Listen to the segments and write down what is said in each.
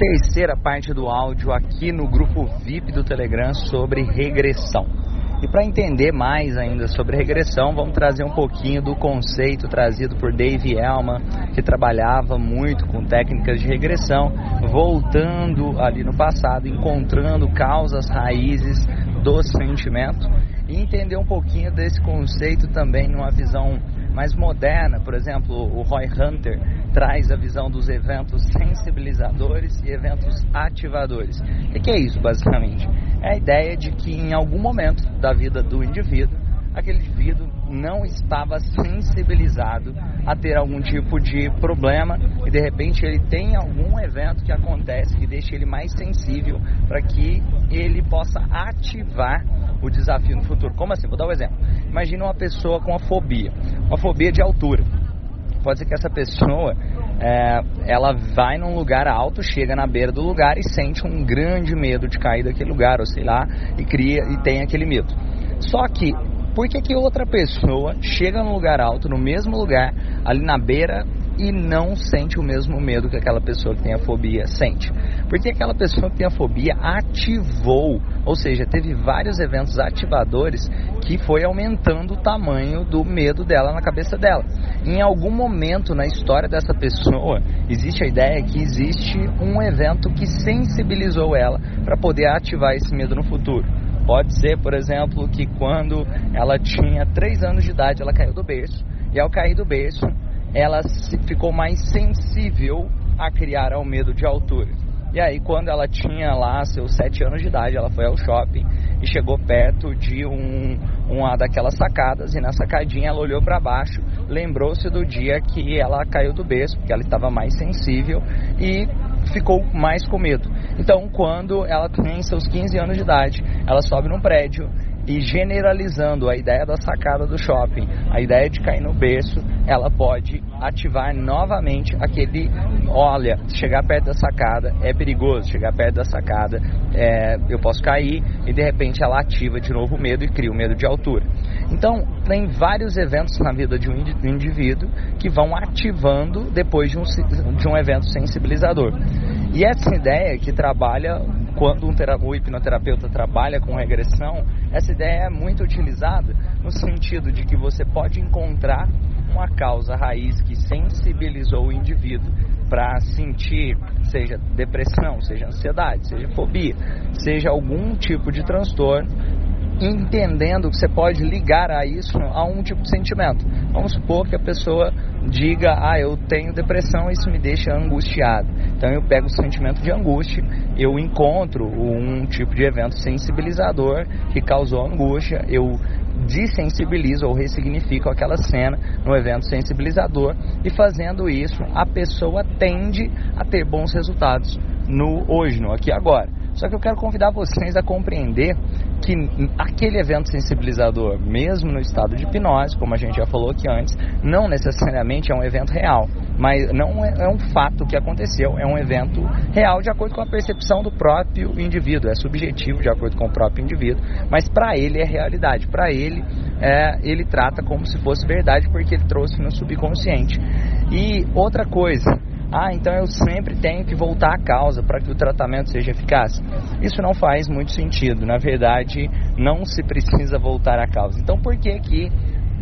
terceira parte do áudio aqui no grupo VIP do Telegram sobre regressão. E para entender mais ainda sobre regressão, vamos trazer um pouquinho do conceito trazido por Dave Elman, que trabalhava muito com técnicas de regressão, voltando ali no passado, encontrando causas raízes do sentimento e entender um pouquinho desse conceito também numa visão mais moderna, por exemplo, o Roy Hunter traz a visão dos eventos sensibilizadores e eventos ativadores. O que é isso, basicamente? É a ideia de que em algum momento da vida do indivíduo, aquele indivíduo não estava sensibilizado a ter algum tipo de problema e de repente ele tem algum evento que acontece que deixa ele mais sensível para que ele possa ativar o desafio no futuro. Como assim? Vou dar um exemplo. Imagina uma pessoa com uma fobia, uma fobia de altura. Pode ser que essa pessoa é, ela vai num lugar alto, chega na beira do lugar e sente um grande medo de cair daquele lugar, ou sei lá, e cria e tem aquele medo. Só que por que, que outra pessoa chega num lugar alto, no mesmo lugar, ali na beira e não sente o mesmo medo que aquela pessoa que tem a fobia sente. Porque aquela pessoa que tem a fobia ativou, ou seja, teve vários eventos ativadores que foi aumentando o tamanho do medo dela na cabeça dela. Em algum momento na história dessa pessoa, existe a ideia que existe um evento que sensibilizou ela para poder ativar esse medo no futuro. Pode ser, por exemplo, que quando ela tinha 3 anos de idade, ela caiu do berço. E ao cair do berço, ela ficou mais sensível a criar ao medo de altura. E aí, quando ela tinha lá seus 7 anos de idade, ela foi ao shopping e chegou perto de um, uma daquelas sacadas. E na sacadinha ela olhou para baixo, lembrou-se do dia que ela caiu do berço, porque ela estava mais sensível e ficou mais com medo. Então, quando ela tem seus 15 anos de idade, ela sobe num prédio e generalizando a ideia da sacada do shopping, a ideia de cair no berço, ela pode ativar novamente aquele, olha, chegar perto da sacada é perigoso, chegar perto da sacada é, eu posso cair e de repente ela ativa de novo o medo e cria o medo de altura. Então tem vários eventos na vida de um indivíduo que vão ativando depois de um, de um evento sensibilizador. E essa ideia que trabalha quando um o hipnoterapeuta trabalha com regressão, essa ideia é muito utilizada no sentido de que você pode encontrar uma causa raiz que sensibilizou o indivíduo para sentir, seja depressão, seja ansiedade, seja fobia, seja algum tipo de transtorno, entendendo que você pode ligar a isso a um tipo de sentimento. Vamos supor que a pessoa diga, ah, eu tenho depressão, isso me deixa angustiado. Então eu pego o sentimento de angústia, eu encontro um tipo de evento sensibilizador que causou angústia, eu desensibilizo ou ressignifico aquela cena no evento sensibilizador e fazendo isso a pessoa tende a ter bons resultados no hoje, no aqui agora. Só que eu quero convidar vocês a compreender que aquele evento sensibilizador, mesmo no estado de hipnose, como a gente já falou aqui antes, não necessariamente é um evento real, mas não é, é um fato que aconteceu, é um evento real de acordo com a percepção do próprio indivíduo, é subjetivo de acordo com o próprio indivíduo, mas para ele é realidade, para ele é, ele trata como se fosse verdade porque ele trouxe no subconsciente. E outra coisa, ah, então eu sempre tenho que voltar à causa para que o tratamento seja eficaz. Isso não faz muito sentido. Na verdade, não se precisa voltar à causa. Então, por que que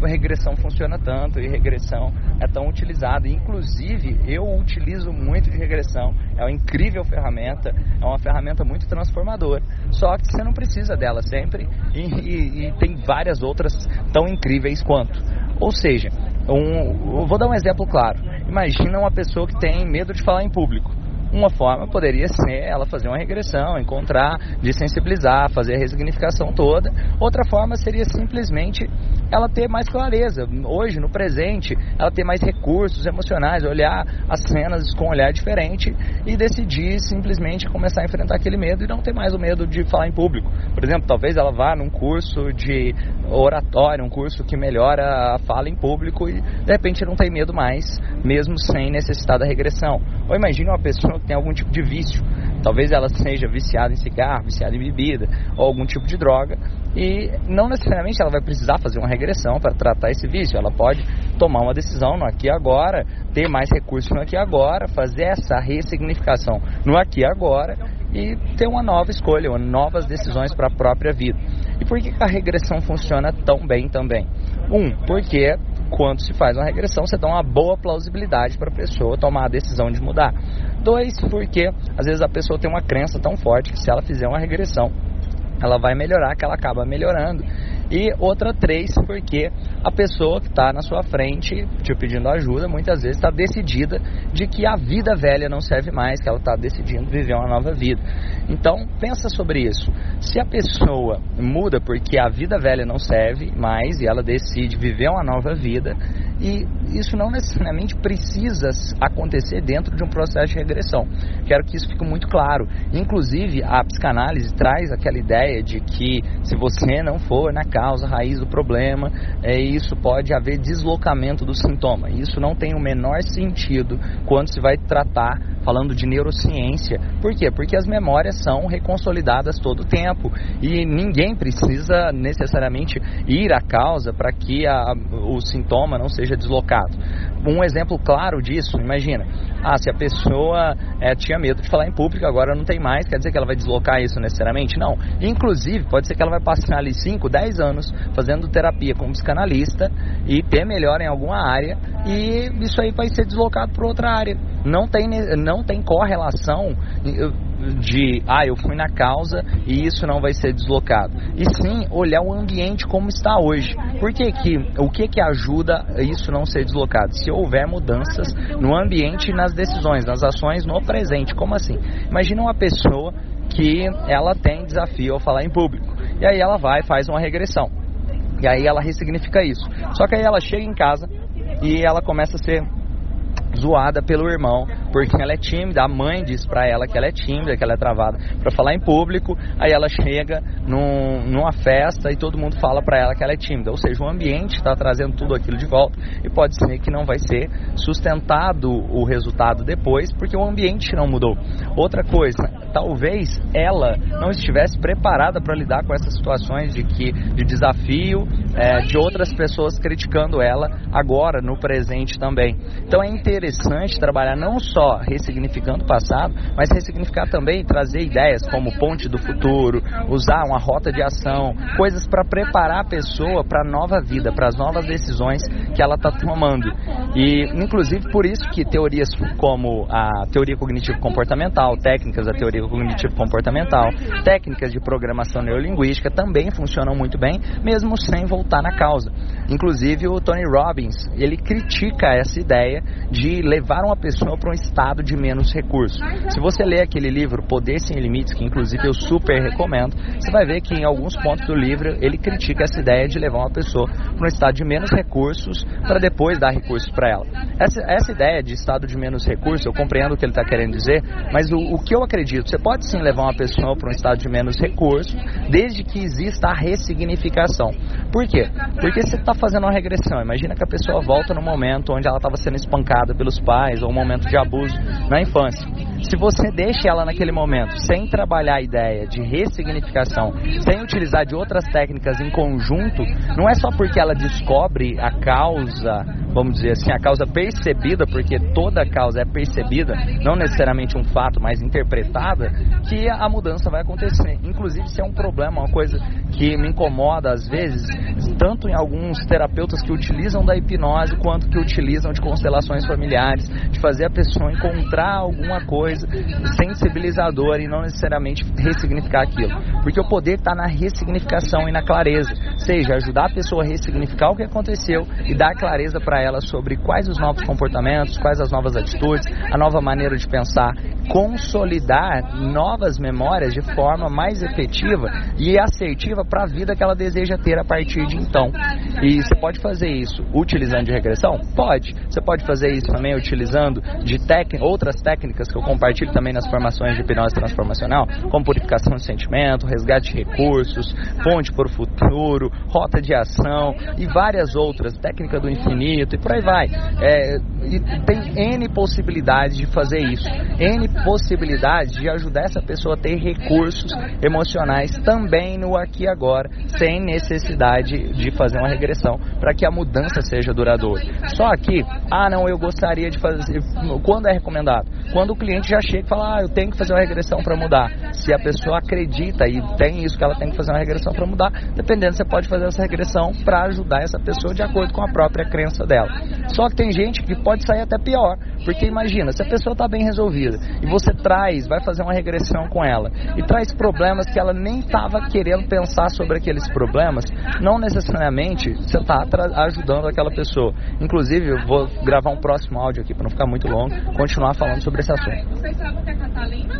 a regressão funciona tanto e regressão é tão utilizada? Inclusive, eu utilizo muito de regressão. É uma incrível ferramenta, é uma ferramenta muito transformadora. Só que você não precisa dela sempre e, e, e tem várias outras tão incríveis quanto. Ou seja, um, vou dar um exemplo claro. Imagina uma pessoa que tem medo de falar em público. Uma forma poderia ser ela fazer uma regressão, encontrar, desensibilizar, fazer a resignificação toda. Outra forma seria simplesmente ela ter mais clareza. Hoje, no presente, ela ter mais recursos emocionais, olhar as cenas com um olhar diferente e decidir simplesmente começar a enfrentar aquele medo e não ter mais o medo de falar em público. Por exemplo, talvez ela vá num curso de oratório, um curso que melhora a fala em público e de repente não tem medo mais, mesmo sem necessidade da regressão. Ou imagine uma pessoa que tem algum tipo de vício. Talvez ela seja viciada em cigarro, viciada em bebida ou algum tipo de droga e não necessariamente ela vai precisar fazer uma regressão para tratar esse vício. Ela pode tomar uma decisão no aqui e agora, ter mais recursos no aqui e agora, fazer essa ressignificação no aqui e agora e ter uma nova escolha, novas decisões para a própria vida. E por que a regressão funciona tão bem também? Um, porque quando se faz uma regressão, você dá uma boa plausibilidade para a pessoa tomar a decisão de mudar. Dois, porque às vezes a pessoa tem uma crença tão forte que se ela fizer uma regressão, ela vai melhorar, que ela acaba melhorando. E outra três, porque a pessoa que está na sua frente te pedindo ajuda, muitas vezes está decidida de que a vida velha não serve mais, que ela está decidindo viver uma nova vida. Então, pensa sobre isso. Se a pessoa muda porque a vida velha não serve mais e ela decide viver uma nova vida, e isso não necessariamente precisa acontecer dentro de um processo de regressão. Quero que isso fique muito claro. Inclusive, a psicanálise traz aquela ideia de que se você não for na causa raiz do problema, é, isso pode haver deslocamento do sintoma. Isso não tem o menor sentido quando se vai tratar falando de neurociência. Por quê? Porque as memórias são reconsolidadas todo o tempo e ninguém precisa necessariamente ir à causa para que a, o sintoma não seja deslocado. Um exemplo claro disso, imagina, ah, se a pessoa é, tinha medo de falar em público, agora não tem mais, quer dizer que ela vai deslocar isso necessariamente? Não. Inclusive, pode ser que ela vai passar ali 5, 10 anos fazendo terapia como psicanalista e ter melhor em alguma área e isso aí vai ser deslocado para outra área. Não tem, não tem correlação de, ah, eu fui na causa e isso não vai ser deslocado. E sim olhar o ambiente como está hoje. Por que que, o que que ajuda isso não ser deslocado? Se houver mudanças no ambiente nas decisões, nas ações no presente. Como assim? Imagina uma pessoa que ela tem desafio ao falar em público. E aí ela vai faz uma regressão. E aí ela ressignifica isso. Só que aí ela chega em casa e ela começa a ser zoada pelo irmão, porque ela é tímida, a mãe diz pra ela que ela é tímida, que ela é travada para falar em público, aí ela chega num, numa festa e todo mundo fala pra ela que ela é tímida, ou seja, o ambiente está trazendo tudo aquilo de volta e pode ser que não vai ser sustentado o resultado depois, porque o ambiente não mudou. Outra coisa, talvez ela não estivesse preparada para lidar com essas situações de que de desafio é, de outras pessoas criticando ela agora no presente também. Então é interessante trabalhar não só ressignificando o passado, mas ressignificar também trazer ideias como ponte do futuro, usar uma rota de ação, coisas para preparar a pessoa para a nova vida, para as novas decisões que ela está tomando. E inclusive por isso que teorias como a teoria cognitivo comportamental, técnicas da teoria cognitivo comportamental, técnicas de programação neurolinguística também funcionam muito bem, mesmo sem voltar na causa. Inclusive o Tony Robbins, ele critica essa ideia de levar uma pessoa para um estado de menos recursos. Se você ler aquele livro Poder Sem Limites, que inclusive eu super recomendo, você vai ver que em alguns pontos do livro ele critica essa ideia de levar uma pessoa para um estado de menos recursos para depois dar recursos para ela. Essa, essa ideia de estado de menos recursos, eu compreendo o que ele está querendo dizer, mas o, o que eu acredito, você pode sim levar uma pessoa para um estado de menos recursos, desde que exista a ressignificação. Por quê? Porque você está fazendo uma regressão. Imagina que a pessoa volta no momento onde ela estava sendo espancada pelos pais ou um momento de abuso na infância. Se você deixa ela naquele momento sem trabalhar a ideia de ressignificação, sem utilizar de outras técnicas em conjunto, não é só porque ela descobre a causa, vamos dizer assim, a causa percebida, porque toda causa é percebida, não necessariamente um fato, mas interpretada, que a mudança vai acontecer. Inclusive, se é um problema, uma coisa que me incomoda às vezes, tanto em alguns terapeutas que utilizam da hipnose quanto que utilizam de constelações familiares, de fazer a pessoa encontrar alguma coisa sensibilizadora e não necessariamente ressignificar aquilo. Porque o poder está na ressignificação e na clareza, seja ajudar a pessoa a ressignificar o que aconteceu e dar clareza para ela sobre quais os novos comportamentos, quais as novas atitudes, a nova maneira de pensar, consolidar novas memórias de forma mais efetiva e assertiva para a vida que ela deseja ter a partir de então. E você pode fazer isso utilizando de regressão? Pode. Você pode fazer isso também utilizando de outras técnicas que eu compartilho também nas formações de hipnose transformacional, como purificação de sentimento, resgate de recursos, ponte para o futuro, rota de ação e várias outras, técnica do infinito e por aí vai. É, e tem N possibilidades de fazer isso, N possibilidades de ajudar essa pessoa a ter recursos emocionais também no aqui e agora, sem necessidade de fazer uma regressão, para que a mudança seja duradoura. Só que, ah não, eu gostaria de fazer, quando é recomendado? Quando o cliente já chega e fala, ah, eu tenho que fazer uma regressão para mudar. Se a pessoa acredita e tem isso que ela tem que fazer uma regressão para mudar, dependendo, você pode fazer essa regressão para ajudar essa pessoa de acordo com a própria crença dela. Só que tem gente que pode sair até pior, porque imagina, se a pessoa está bem resolvida e você traz, vai fazer uma regressão com ela e traz problemas que ela nem estava querendo pensar sobre aqueles problemas, não necessariamente você está ajudando aquela pessoa. Inclusive, eu vou gravar um próximo um áudio aqui para não ficar muito longo, continuar falando sobre esse assunto.